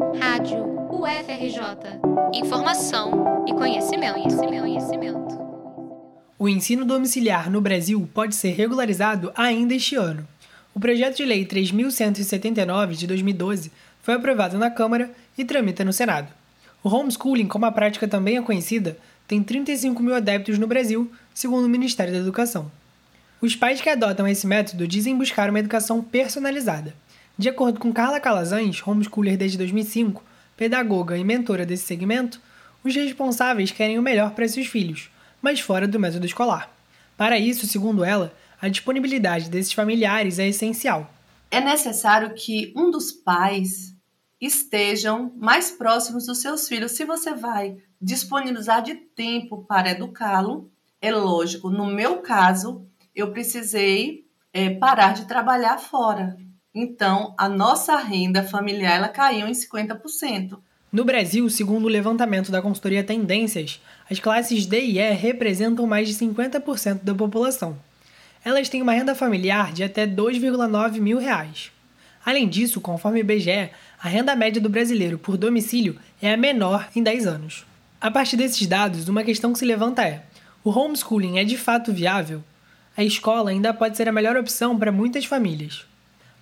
Rádio UFRJ. Informação e conhecimento, conhecimento, conhecimento. O ensino domiciliar no Brasil pode ser regularizado ainda este ano. O projeto de lei 3179 de 2012 foi aprovado na Câmara e tramita no Senado. O homeschooling, como a prática também é conhecida, tem 35 mil adeptos no Brasil, segundo o Ministério da Educação. Os pais que adotam esse método dizem buscar uma educação personalizada. De acordo com Carla Calazans, homeschooler desde 2005, pedagoga e mentora desse segmento, os responsáveis querem o melhor para seus filhos, mas fora do método escolar. Para isso, segundo ela, a disponibilidade desses familiares é essencial. É necessário que um dos pais estejam mais próximos dos seus filhos. Se você vai disponibilizar de tempo para educá-lo, é lógico, no meu caso, eu precisei é, parar de trabalhar fora. Então, a nossa renda familiar ela caiu em 50%. No Brasil, segundo o levantamento da consultoria Tendências, as classes D e E representam mais de 50% da população. Elas têm uma renda familiar de até 2,9 mil reais. Além disso, conforme o IBGE, a renda média do brasileiro por domicílio é a menor em 10 anos. A partir desses dados, uma questão que se levanta é: o homeschooling é de fato viável? a escola ainda pode ser a melhor opção para muitas famílias.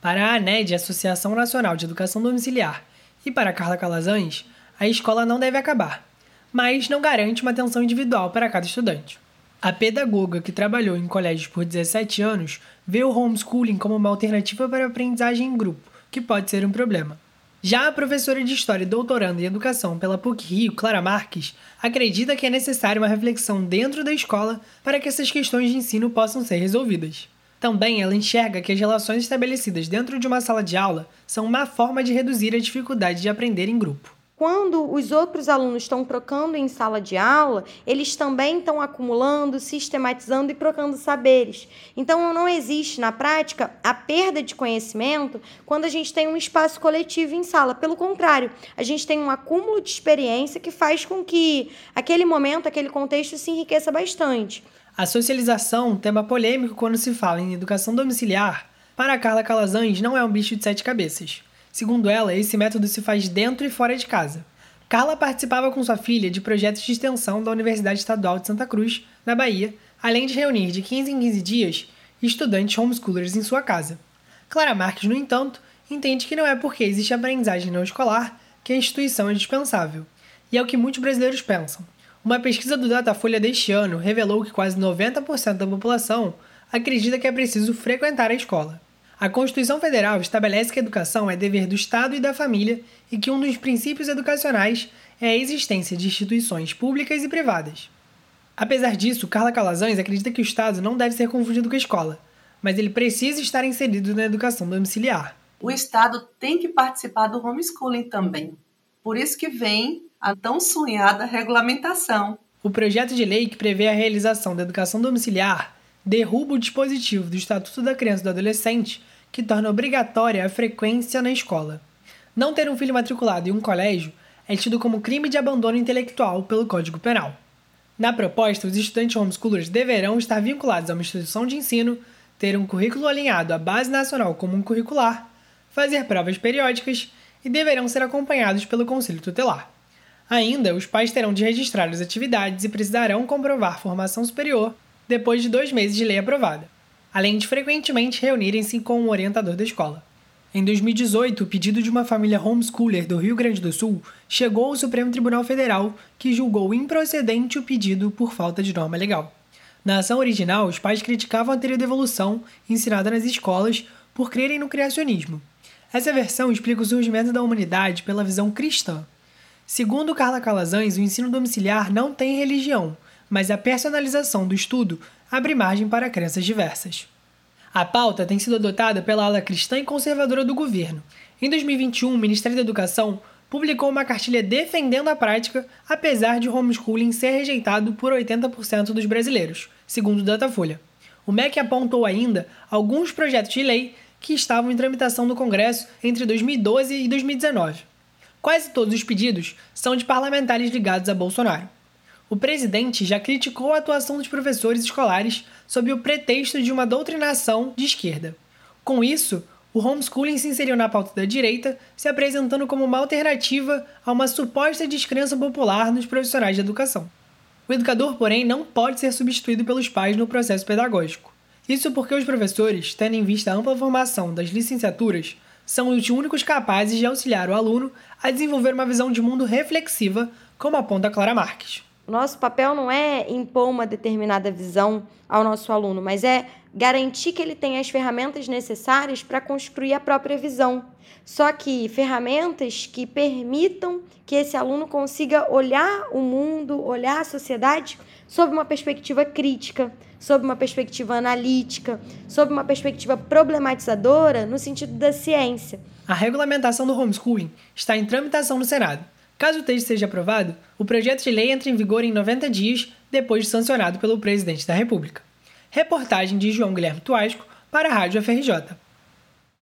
Para a ANED, Associação Nacional de Educação Domiciliar, e para Carla Calazans, a escola não deve acabar, mas não garante uma atenção individual para cada estudante. A pedagoga, que trabalhou em colégios por 17 anos, vê o homeschooling como uma alternativa para a aprendizagem em grupo, que pode ser um problema. Já a professora de História e doutoranda em Educação pela PUC-Rio, Clara Marques, acredita que é necessária uma reflexão dentro da escola para que essas questões de ensino possam ser resolvidas. Também ela enxerga que as relações estabelecidas dentro de uma sala de aula são uma forma de reduzir a dificuldade de aprender em grupo quando os outros alunos estão trocando em sala de aula, eles também estão acumulando, sistematizando e trocando saberes. Então, não existe na prática a perda de conhecimento quando a gente tem um espaço coletivo em sala. Pelo contrário, a gente tem um acúmulo de experiência que faz com que aquele momento, aquele contexto se enriqueça bastante. A socialização, tema polêmico quando se fala em educação domiciliar, para Carla Calazans não é um bicho de sete cabeças. Segundo ela, esse método se faz dentro e fora de casa. Carla participava com sua filha de projetos de extensão da Universidade Estadual de Santa Cruz, na Bahia, além de reunir de 15 em 15 dias estudantes homeschoolers em sua casa. Clara Marques, no entanto, entende que não é porque existe aprendizagem não escolar que a instituição é dispensável. E é o que muitos brasileiros pensam. Uma pesquisa do Datafolha deste ano revelou que quase 90% da população acredita que é preciso frequentar a escola. A Constituição Federal estabelece que a educação é dever do Estado e da família e que um dos princípios educacionais é a existência de instituições públicas e privadas. Apesar disso, Carla Calazans acredita que o Estado não deve ser confundido com a escola, mas ele precisa estar inserido na educação domiciliar. O Estado tem que participar do homeschooling também. Por isso que vem a tão sonhada regulamentação. O projeto de lei que prevê a realização da educação domiciliar derruba o dispositivo do Estatuto da Criança e do Adolescente que torna obrigatória a frequência na escola. Não ter um filho matriculado em um colégio é tido como crime de abandono intelectual pelo Código Penal. Na proposta, os estudantes homeschoolers deverão estar vinculados a uma instituição de ensino, ter um currículo alinhado à Base Nacional Comum Curricular, fazer provas periódicas e deverão ser acompanhados pelo Conselho Tutelar. Ainda, os pais terão de registrar as atividades e precisarão comprovar formação superior depois de dois meses de lei aprovada além de frequentemente reunirem-se com o orientador da escola. Em 2018, o pedido de uma família homeschooler do Rio Grande do Sul chegou ao Supremo Tribunal Federal, que julgou improcedente o pedido por falta de norma legal. Na ação original, os pais criticavam a teoria da evolução ensinada nas escolas por crerem no criacionismo. Essa versão explica o surgimento da humanidade pela visão cristã. Segundo Carla Calazans, o ensino domiciliar não tem religião, mas a personalização do estudo abre margem para crenças diversas. A pauta tem sido adotada pela ala cristã e conservadora do governo. Em 2021, o Ministério da Educação publicou uma cartilha defendendo a prática, apesar de homeschooling ser rejeitado por 80% dos brasileiros, segundo o Datafolha. O MEC apontou ainda alguns projetos de lei que estavam em tramitação no Congresso entre 2012 e 2019. Quase todos os pedidos são de parlamentares ligados a Bolsonaro o presidente já criticou a atuação dos professores escolares sob o pretexto de uma doutrinação de esquerda. Com isso, o homeschooling se inseriu na pauta da direita, se apresentando como uma alternativa a uma suposta descrença popular nos profissionais de educação. O educador, porém, não pode ser substituído pelos pais no processo pedagógico. Isso porque os professores, tendo em vista a ampla formação das licenciaturas, são os únicos capazes de auxiliar o aluno a desenvolver uma visão de mundo reflexiva, como aponta Clara Marques. Nosso papel não é impor uma determinada visão ao nosso aluno, mas é garantir que ele tenha as ferramentas necessárias para construir a própria visão. Só que ferramentas que permitam que esse aluno consiga olhar o mundo, olhar a sociedade sob uma perspectiva crítica, sob uma perspectiva analítica, sob uma perspectiva problematizadora no sentido da ciência. A regulamentação do homeschooling está em tramitação no Senado. Caso o texto seja aprovado, o projeto de lei entra em vigor em 90 dias depois de sancionado pelo presidente da República. Reportagem de João Guilherme Tuasco para a Rádio FRJ.